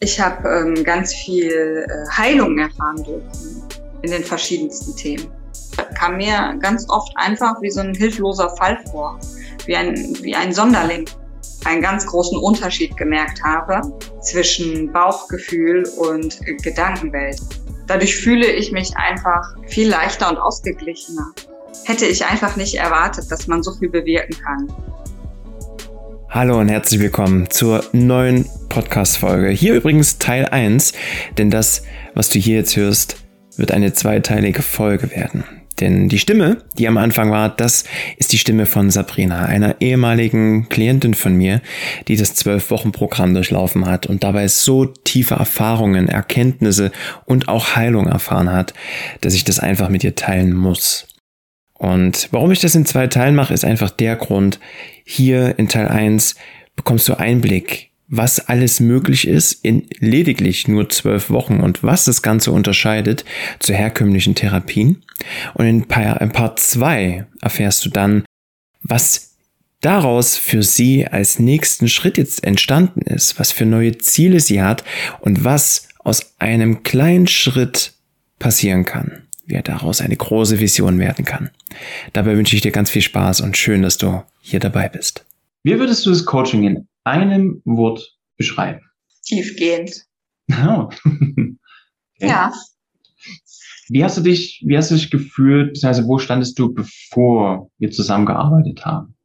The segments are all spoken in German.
Ich habe ähm, ganz viel äh, Heilung erfahren dürfen in den verschiedensten Themen. Kam mir ganz oft einfach wie so ein hilfloser Fall vor, wie ein, wie ein Sonderling. Einen ganz großen Unterschied gemerkt habe zwischen Bauchgefühl und Gedankenwelt. Dadurch fühle ich mich einfach viel leichter und ausgeglichener. Hätte ich einfach nicht erwartet, dass man so viel bewirken kann. Hallo und herzlich willkommen zur neuen Podcast-Folge. Hier übrigens Teil 1, denn das, was du hier jetzt hörst, wird eine zweiteilige Folge werden. Denn die Stimme, die am Anfang war, das ist die Stimme von Sabrina, einer ehemaligen Klientin von mir, die das Zwölf-Wochen-Programm durchlaufen hat und dabei so tiefe Erfahrungen, Erkenntnisse und auch Heilung erfahren hat, dass ich das einfach mit ihr teilen muss. Und warum ich das in zwei Teilen mache, ist einfach der Grund, hier in Teil 1 bekommst du Einblick was alles möglich ist in lediglich nur zwölf Wochen und was das Ganze unterscheidet zu herkömmlichen Therapien. Und in Part 2 erfährst du dann, was daraus für sie als nächsten Schritt jetzt entstanden ist, was für neue Ziele sie hat und was aus einem kleinen Schritt passieren kann, wie daraus eine große Vision werden kann. Dabei wünsche ich dir ganz viel Spaß und schön, dass du hier dabei bist. Wie würdest du das Coaching in einem Wort beschreiben? Tiefgehend. Oh. okay. Ja. Wie hast du dich, wie hast du dich gefühlt, beziehungsweise wo standest du, bevor wir zusammengearbeitet haben?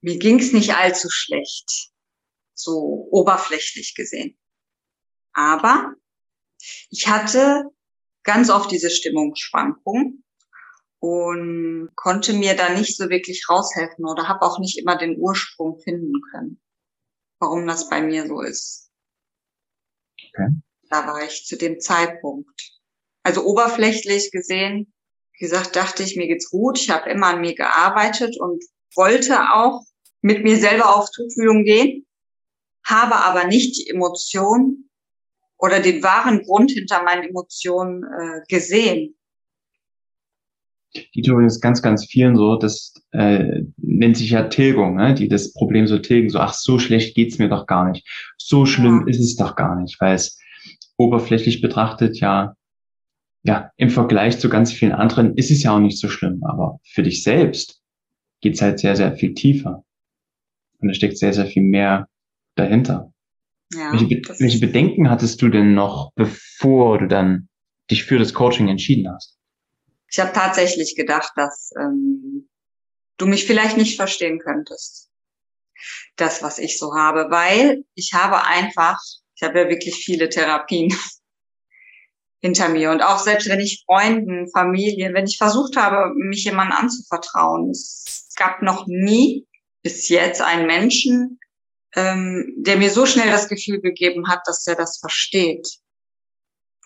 Mir ging es nicht allzu schlecht, so oberflächlich gesehen. Aber ich hatte ganz oft diese Stimmungsschwankungen und konnte mir da nicht so wirklich raushelfen oder habe auch nicht immer den Ursprung finden können, warum das bei mir so ist. Okay. Da war ich zu dem Zeitpunkt. Also oberflächlich gesehen, wie gesagt, dachte ich, mir geht's gut. Ich habe immer an mir gearbeitet und wollte auch mit mir selber auf Tuchfühlung gehen, habe aber nicht die Emotion oder den wahren Grund hinter meinen Emotionen äh, gesehen die Theorie ist ganz, ganz vielen so, das äh, nennt sich ja Tilgung, ne? die das Problem so tilgen, so, ach, so schlecht geht's mir doch gar nicht. So schlimm ja. ist es doch gar nicht, weil es oberflächlich betrachtet ja, ja, im Vergleich zu ganz vielen anderen ist es ja auch nicht so schlimm, aber für dich selbst geht's halt sehr, sehr viel tiefer. Und da steckt sehr, sehr viel mehr dahinter. Ja, welche, Be welche Bedenken hattest du denn noch, bevor du dann dich für das Coaching entschieden hast? Ich habe tatsächlich gedacht, dass ähm, du mich vielleicht nicht verstehen könntest. Das, was ich so habe, weil ich habe einfach, ich habe ja wirklich viele Therapien hinter mir und auch selbst wenn ich Freunden, Familie, wenn ich versucht habe, mich jemandem anzuvertrauen, es gab noch nie bis jetzt einen Menschen, ähm, der mir so schnell das Gefühl gegeben hat, dass er das versteht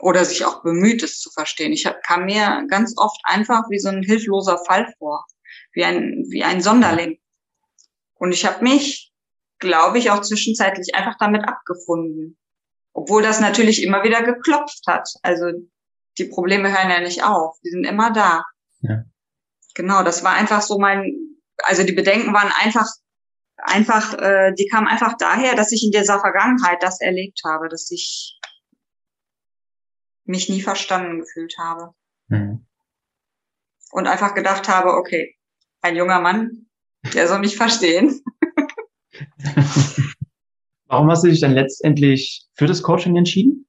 oder sich auch bemüht, es zu verstehen. Ich hab, kam mir ganz oft einfach wie so ein hilfloser Fall vor, wie ein, wie ein Sonderling. Und ich habe mich, glaube ich, auch zwischenzeitlich einfach damit abgefunden. Obwohl das natürlich immer wieder geklopft hat. Also die Probleme hören ja nicht auf, die sind immer da. Ja. Genau, das war einfach so mein, also die Bedenken waren einfach, einfach, äh, die kamen einfach daher, dass ich in dieser Vergangenheit das erlebt habe, dass ich mich nie verstanden gefühlt habe. Mhm. Und einfach gedacht habe, okay, ein junger Mann, der soll mich verstehen. Warum hast du dich dann letztendlich für das Coaching entschieden?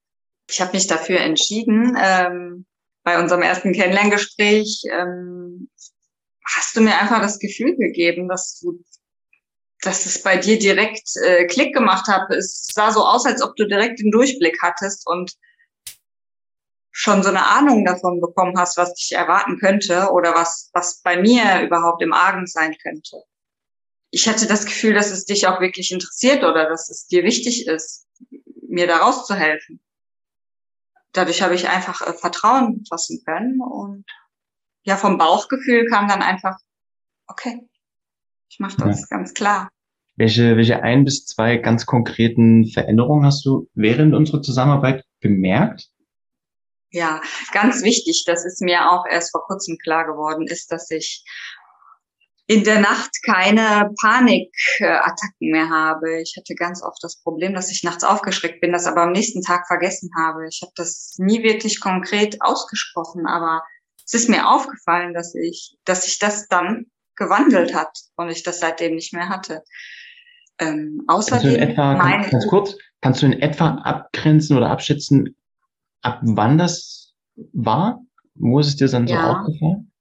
Ich habe mich dafür entschieden. Ähm, bei unserem ersten Kennenlerngespräch ähm, hast du mir einfach das Gefühl gegeben, dass du, dass es bei dir direkt äh, Klick gemacht hat. Es sah so aus, als ob du direkt den Durchblick hattest und schon so eine Ahnung davon bekommen hast, was dich erwarten könnte oder was, was bei mir überhaupt im Argen sein könnte. Ich hatte das Gefühl, dass es dich auch wirklich interessiert oder dass es dir wichtig ist, mir da rauszuhelfen. Dadurch habe ich einfach äh, Vertrauen fassen können und ja, vom Bauchgefühl kam dann einfach, okay, ich mache das ja. ganz klar. Welche, welche ein bis zwei ganz konkreten Veränderungen hast du während unserer Zusammenarbeit bemerkt? Ja, ganz wichtig, das ist mir auch erst vor kurzem klar geworden, ist, dass ich in der Nacht keine Panikattacken mehr habe. Ich hatte ganz oft das Problem, dass ich nachts aufgeschreckt bin, das aber am nächsten Tag vergessen habe. Ich habe das nie wirklich konkret ausgesprochen, aber es ist mir aufgefallen, dass ich, dass sich das dann gewandelt hat und ich das seitdem nicht mehr hatte. Ähm, außerdem kannst du in etwa, meine, ganz kurz, kannst du in etwa abgrenzen oder abschätzen, ab wann das war? Wo ist es dir dann ja. so aufgefallen?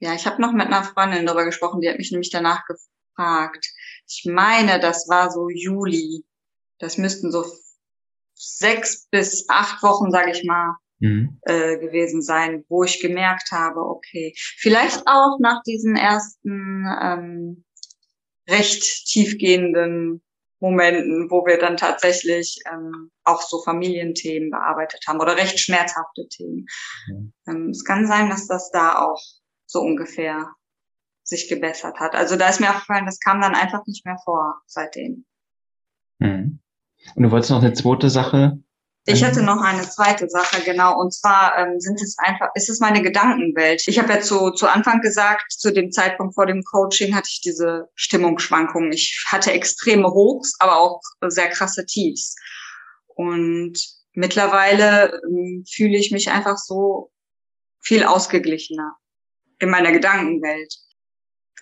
Ja, ich habe noch mit einer Freundin darüber gesprochen, die hat mich nämlich danach gefragt. Ich meine, das war so Juli. Das müssten so sechs bis acht Wochen, sage ich mal, mhm. äh, gewesen sein, wo ich gemerkt habe, okay, vielleicht auch nach diesen ersten ähm, recht tiefgehenden Momenten, wo wir dann tatsächlich ähm, auch so Familienthemen bearbeitet haben oder recht schmerzhafte Themen. Mhm. Ähm, es kann sein, dass das da auch so ungefähr sich gebessert hat. Also da ist mir aufgefallen, das kam dann einfach nicht mehr vor seitdem. Mhm. Und du wolltest noch eine zweite Sache ich hatte noch eine zweite Sache, genau, und zwar ähm, sind es einfach, ist es meine Gedankenwelt. Ich habe ja zu, zu Anfang gesagt, zu dem Zeitpunkt vor dem Coaching hatte ich diese Stimmungsschwankungen. Ich hatte extreme Hochs, aber auch sehr krasse Tiefs. Und mittlerweile ähm, fühle ich mich einfach so viel ausgeglichener in meiner Gedankenwelt.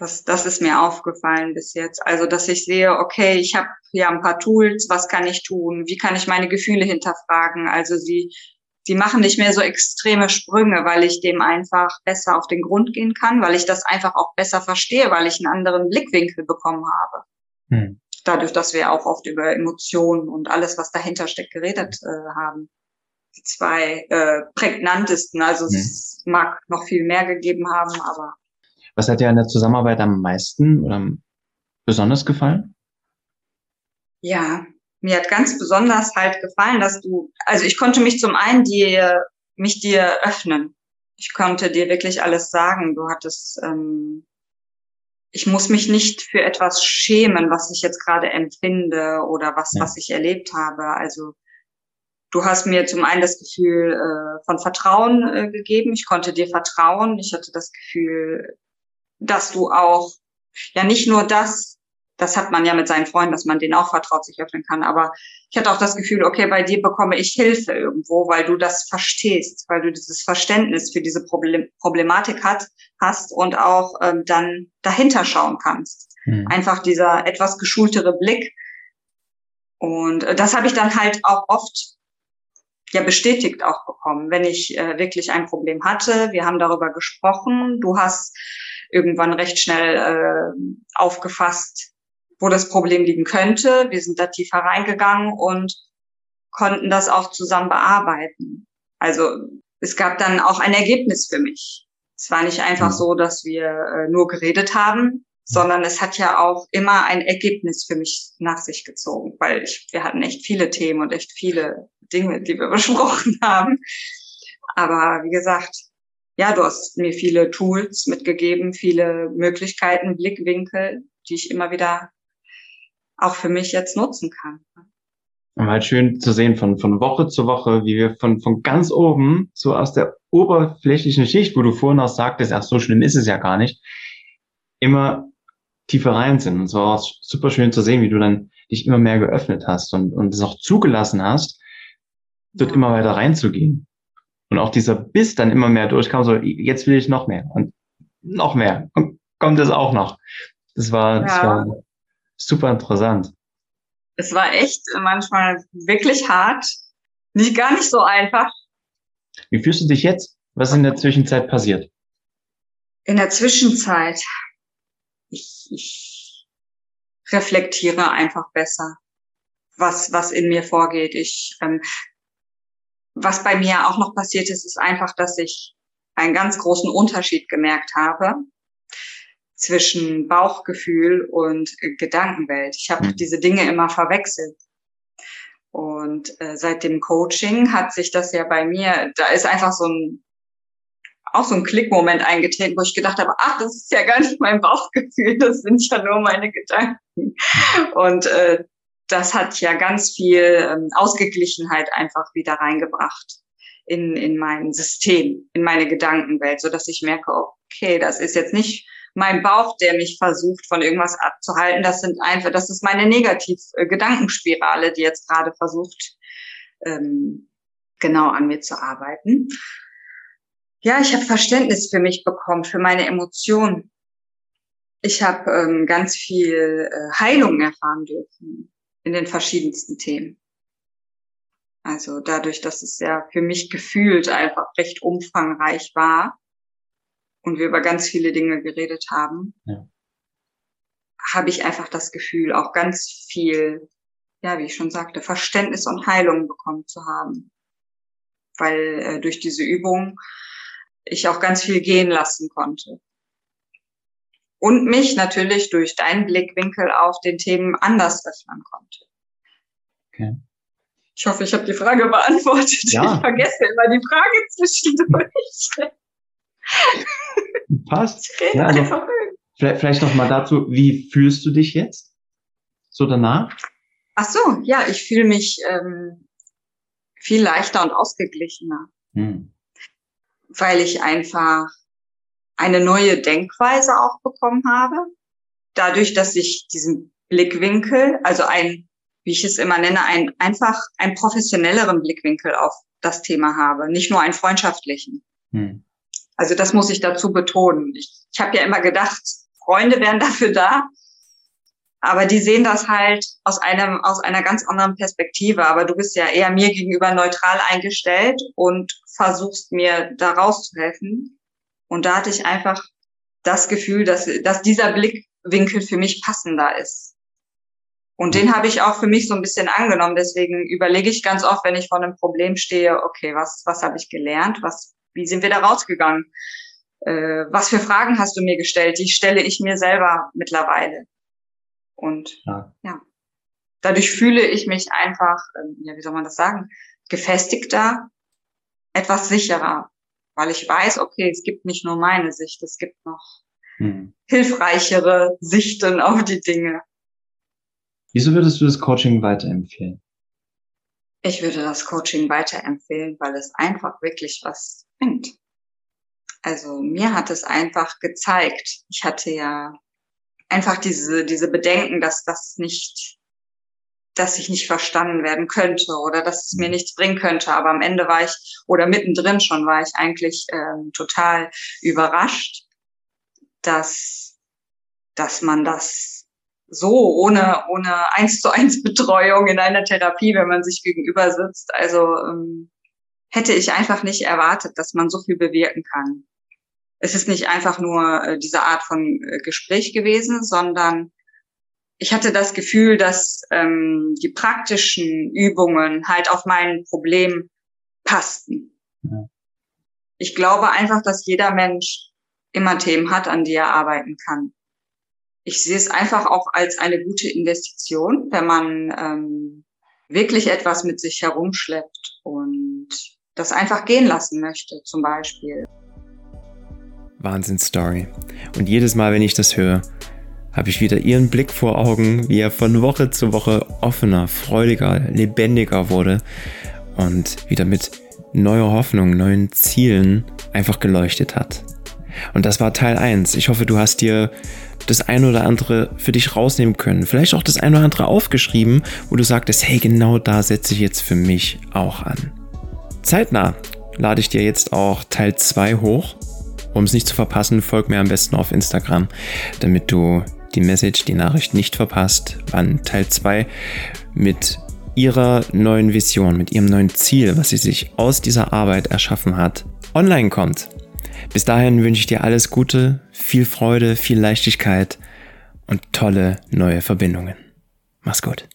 Das, das ist mir aufgefallen bis jetzt. Also, dass ich sehe, okay, ich habe hier ein paar Tools, was kann ich tun? Wie kann ich meine Gefühle hinterfragen? Also sie, sie machen nicht mehr so extreme Sprünge, weil ich dem einfach besser auf den Grund gehen kann, weil ich das einfach auch besser verstehe, weil ich einen anderen Blickwinkel bekommen habe. Hm. Dadurch, dass wir auch oft über Emotionen und alles, was dahinter steckt, geredet äh, haben. Die zwei äh, prägnantesten. Also hm. es mag noch viel mehr gegeben haben, aber was hat dir an der Zusammenarbeit am meisten oder besonders gefallen? Ja, mir hat ganz besonders halt gefallen, dass du, also ich konnte mich zum einen dir, mich dir öffnen. Ich konnte dir wirklich alles sagen. Du hattest, ähm, ich muss mich nicht für etwas schämen, was ich jetzt gerade empfinde oder was, ja. was ich erlebt habe. Also du hast mir zum einen das Gefühl äh, von Vertrauen äh, gegeben. Ich konnte dir vertrauen. Ich hatte das Gefühl, dass du auch, ja nicht nur das, das hat man ja mit seinen Freunden, dass man denen auch vertraut sich öffnen kann, aber ich hatte auch das Gefühl, okay, bei dir bekomme ich Hilfe irgendwo, weil du das verstehst, weil du dieses Verständnis für diese Problem Problematik hat, hast und auch ähm, dann dahinter schauen kannst. Mhm. Einfach dieser etwas geschultere Blick. Und äh, das habe ich dann halt auch oft ja bestätigt auch bekommen, wenn ich äh, wirklich ein Problem hatte. Wir haben darüber gesprochen. Du hast irgendwann recht schnell äh, aufgefasst, wo das Problem liegen könnte. Wir sind da tiefer reingegangen und konnten das auch zusammen bearbeiten. Also es gab dann auch ein Ergebnis für mich. Es war nicht einfach mhm. so, dass wir äh, nur geredet haben, sondern es hat ja auch immer ein Ergebnis für mich nach sich gezogen, weil ich, wir hatten echt viele Themen und echt viele Dinge, die wir besprochen haben. Aber wie gesagt, ja, du hast mir viele Tools mitgegeben, viele Möglichkeiten, Blickwinkel, die ich immer wieder auch für mich jetzt nutzen kann. Und halt schön zu sehen von, von Woche zu Woche, wie wir von, von ganz oben, so aus der oberflächlichen Schicht, wo du vorhin auch sagtest, ach, so schlimm ist es ja gar nicht, immer tiefer rein sind. Und es war auch super schön zu sehen, wie du dann dich immer mehr geöffnet hast und, und es auch zugelassen hast, dort immer weiter reinzugehen. Und auch dieser Biss dann immer mehr durchkam, so, jetzt will ich noch mehr und noch mehr. Und kommt es auch noch. Das war, ja. das war super interessant. Es war echt manchmal wirklich hart. Nicht gar nicht so einfach. Wie fühlst du dich jetzt? Was ist in der Zwischenzeit passiert? In der Zwischenzeit, ich, ich reflektiere einfach besser, was, was in mir vorgeht. Ich ähm, was bei mir auch noch passiert ist, ist einfach, dass ich einen ganz großen Unterschied gemerkt habe zwischen Bauchgefühl und Gedankenwelt. Ich habe mhm. diese Dinge immer verwechselt. Und äh, seit dem Coaching hat sich das ja bei mir, da ist einfach so ein auch so ein Klickmoment eingetreten, wo ich gedacht habe, ach, das ist ja gar nicht mein Bauchgefühl, das sind ja nur meine Gedanken. Und äh, das hat ja ganz viel ähm, Ausgeglichenheit einfach wieder reingebracht in, in mein System, in meine Gedankenwelt, so dass ich merke, okay, das ist jetzt nicht mein Bauch, der mich versucht, von irgendwas abzuhalten. Das sind einfach, das ist meine Negativ-Gedankenspirale, die jetzt gerade versucht, ähm, genau an mir zu arbeiten. Ja, ich habe Verständnis für mich bekommen, für meine Emotionen. Ich habe ähm, ganz viel äh, Heilung erfahren dürfen in den verschiedensten Themen. Also dadurch, dass es ja für mich gefühlt einfach recht umfangreich war und wir über ganz viele Dinge geredet haben, ja. habe ich einfach das Gefühl, auch ganz viel, ja, wie ich schon sagte, Verständnis und Heilung bekommen zu haben. Weil äh, durch diese Übung ich auch ganz viel gehen lassen konnte. Und mich natürlich durch deinen Blickwinkel auf den Themen anders öffnen konnte. Okay. Ich hoffe, ich habe die Frage beantwortet. Ja. Ich vergesse immer die Frage zwischendurch. Passt. Ja, also, vielleicht, vielleicht noch mal dazu, wie fühlst du dich jetzt? So danach? Ach so, ja, ich fühle mich ähm, viel leichter und ausgeglichener. Hm. Weil ich einfach eine neue Denkweise auch bekommen habe. Dadurch, dass ich diesen Blickwinkel, also ein wie ich es immer nenne, ein, einfach einen professionelleren Blickwinkel auf das Thema habe, nicht nur einen freundschaftlichen. Hm. Also das muss ich dazu betonen. Ich, ich habe ja immer gedacht, Freunde wären dafür da, aber die sehen das halt aus einem aus einer ganz anderen Perspektive. Aber du bist ja eher mir gegenüber neutral eingestellt und versuchst mir da rauszuhelfen. Und da hatte ich einfach das Gefühl, dass dass dieser Blickwinkel für mich passender ist. Und den habe ich auch für mich so ein bisschen angenommen. Deswegen überlege ich ganz oft, wenn ich vor einem Problem stehe, okay, was, was habe ich gelernt? Was, wie sind wir da rausgegangen? Äh, was für Fragen hast du mir gestellt? Die stelle ich mir selber mittlerweile. Und ja, ja. dadurch fühle ich mich einfach, äh, ja, wie soll man das sagen, gefestigter, etwas sicherer, weil ich weiß, okay, es gibt nicht nur meine Sicht, es gibt noch hm. hilfreichere Sichten auf die Dinge. Wieso würdest du das Coaching weiterempfehlen? Ich würde das Coaching weiterempfehlen, weil es einfach wirklich was bringt. Also mir hat es einfach gezeigt. Ich hatte ja einfach diese, diese Bedenken, dass das nicht, dass ich nicht verstanden werden könnte oder dass es mir mhm. nichts bringen könnte. Aber am Ende war ich, oder mittendrin schon war ich eigentlich ähm, total überrascht, dass, dass man das so ohne, ohne eins zu eins Betreuung in einer Therapie, wenn man sich gegenüber sitzt. Also ähm, hätte ich einfach nicht erwartet, dass man so viel bewirken kann. Es ist nicht einfach nur äh, diese Art von äh, Gespräch gewesen, sondern ich hatte das Gefühl, dass ähm, die praktischen Übungen halt auf mein Problem passten. Ja. Ich glaube einfach, dass jeder Mensch immer Themen hat, an die er arbeiten kann ich sehe es einfach auch als eine gute Investition, wenn man ähm, wirklich etwas mit sich herumschleppt und das einfach gehen lassen möchte, zum Beispiel. Wahnsinn-Story. Und jedes Mal, wenn ich das höre, habe ich wieder ihren Blick vor Augen, wie er von Woche zu Woche offener, freudiger, lebendiger wurde und wieder mit neuer Hoffnung, neuen Zielen einfach geleuchtet hat. Und das war Teil 1. Ich hoffe, du hast dir das eine oder andere für dich rausnehmen können. Vielleicht auch das eine oder andere aufgeschrieben, wo du sagtest, hey, genau da setze ich jetzt für mich auch an. Zeitnah lade ich dir jetzt auch Teil 2 hoch. Um es nicht zu verpassen, folg mir am besten auf Instagram, damit du die Message, die Nachricht nicht verpasst, wann Teil 2 mit ihrer neuen Vision, mit ihrem neuen Ziel, was sie sich aus dieser Arbeit erschaffen hat, online kommt. Bis dahin wünsche ich dir alles Gute, viel Freude, viel Leichtigkeit und tolle neue Verbindungen. Mach's gut.